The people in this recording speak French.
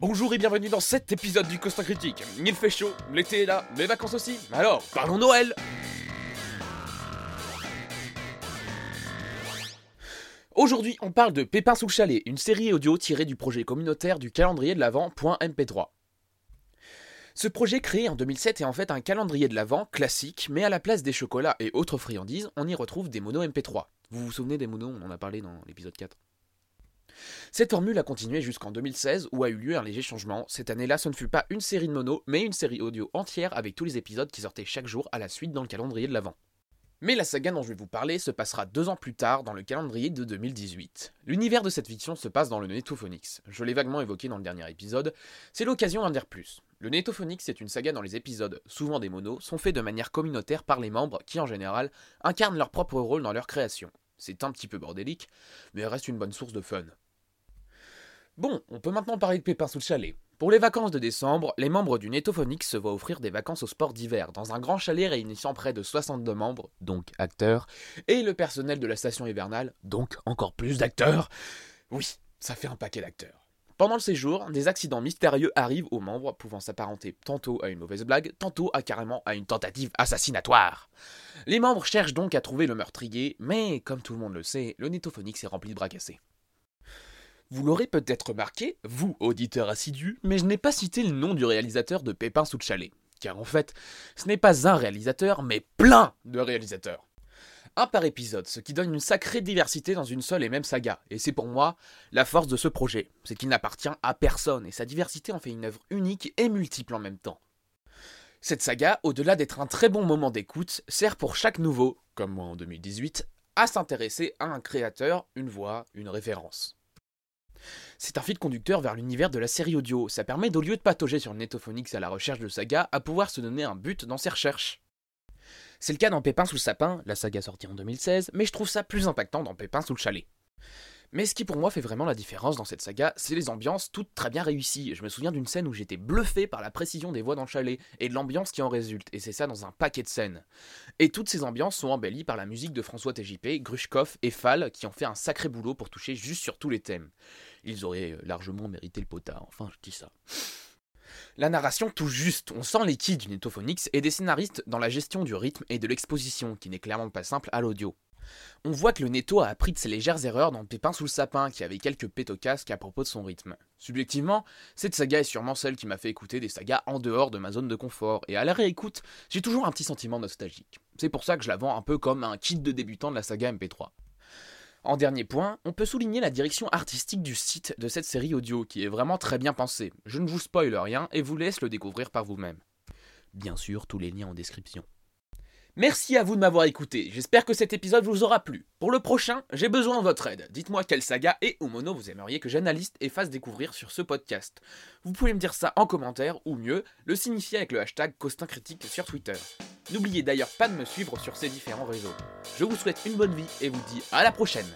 Bonjour et bienvenue dans cet épisode du Costa Critique. Il fait chaud, l'été est là, les vacances aussi. Alors, parlons Noël Aujourd'hui, on parle de Pépin sous le chalet, une série audio tirée du projet communautaire du calendrier de l'Avent.mp3. Ce projet créé en 2007 est en fait un calendrier de l'Avent classique, mais à la place des chocolats et autres friandises, on y retrouve des monos MP3. Vous vous souvenez des monos On en a parlé dans l'épisode 4. Cette formule a continué jusqu'en 2016 où a eu lieu un léger changement. Cette année-là, ce ne fut pas une série de monos, mais une série audio entière avec tous les épisodes qui sortaient chaque jour à la suite dans le calendrier de l'Avent. Mais la saga dont je vais vous parler se passera deux ans plus tard dans le calendrier de 2018. L'univers de cette fiction se passe dans le Netophonix. Je l'ai vaguement évoqué dans le dernier épisode, c'est l'occasion d'en dire plus. Le Netophonix est une saga dont les épisodes, souvent des monos, sont faits de manière communautaire par les membres qui en général incarnent leur propre rôle dans leur création. C'est un petit peu bordélique, mais reste une bonne source de fun. Bon, on peut maintenant parler de Pépin sous le chalet. Pour les vacances de décembre, les membres du Netophonix se voient offrir des vacances au sport d'hiver dans un grand chalet réunissant près de 62 membres, donc acteurs, et le personnel de la station hivernale, donc encore plus d'acteurs. Oui, ça fait un paquet d'acteurs. Pendant le séjour, des accidents mystérieux arrivent aux membres, pouvant s'apparenter tantôt à une mauvaise blague, tantôt à carrément à une tentative assassinatoire. Les membres cherchent donc à trouver le meurtrier, mais comme tout le monde le sait, le Netophonix est rempli de bras cassés. Vous l'aurez peut-être remarqué, vous, auditeur assidu, mais je n'ai pas cité le nom du réalisateur de Pépin sous le chalet. Car en fait, ce n'est pas un réalisateur, mais plein de réalisateurs. Un par épisode, ce qui donne une sacrée diversité dans une seule et même saga. Et c'est pour moi la force de ce projet, c'est qu'il n'appartient à personne, et sa diversité en fait une œuvre unique et multiple en même temps. Cette saga, au-delà d'être un très bon moment d'écoute, sert pour chaque nouveau, comme moi en 2018, à s'intéresser à un créateur, une voix, une référence. C'est un fil conducteur vers l'univers de la série audio. Ça permet, d'au lieu de patauger sur Netophonix à la recherche de saga, à pouvoir se donner un but dans ses recherches. C'est le cas dans Pépin sous le sapin, la saga sortie en 2016, mais je trouve ça plus impactant dans Pépin sous le chalet. Mais ce qui pour moi fait vraiment la différence dans cette saga, c'est les ambiances toutes très bien réussies. Je me souviens d'une scène où j'étais bluffé par la précision des voix dans le chalet et de l'ambiance qui en résulte, et c'est ça dans un paquet de scènes. Et toutes ces ambiances sont embellies par la musique de François TJP, Grushkov et Fall qui ont fait un sacré boulot pour toucher juste sur tous les thèmes. Ils auraient largement mérité le potard, enfin je dis ça. La narration touche juste, on sent les quilles du Netophonix et des scénaristes dans la gestion du rythme et de l'exposition, qui n'est clairement pas simple à l'audio. On voit que le Netto a appris de ses légères erreurs dans Pépin sous le sapin, qui avait quelques casque à propos de son rythme. Subjectivement, cette saga est sûrement celle qui m'a fait écouter des sagas en dehors de ma zone de confort, et à la réécoute, j'ai toujours un petit sentiment nostalgique. C'est pour ça que je la vends un peu comme un kit de débutant de la saga MP3. En dernier point, on peut souligner la direction artistique du site de cette série audio qui est vraiment très bien pensée. Je ne vous spoile rien et vous laisse le découvrir par vous-même. Bien sûr, tous les liens en description. Merci à vous de m'avoir écouté, j'espère que cet épisode vous aura plu. Pour le prochain, j'ai besoin de votre aide. Dites-moi quelle saga et ou mono vous aimeriez que j'analyse et fasse découvrir sur ce podcast. Vous pouvez me dire ça en commentaire ou mieux, le signifier avec le hashtag Costin Critique sur Twitter. N'oubliez d'ailleurs pas de me suivre sur ces différents réseaux. Je vous souhaite une bonne vie et vous dis à la prochaine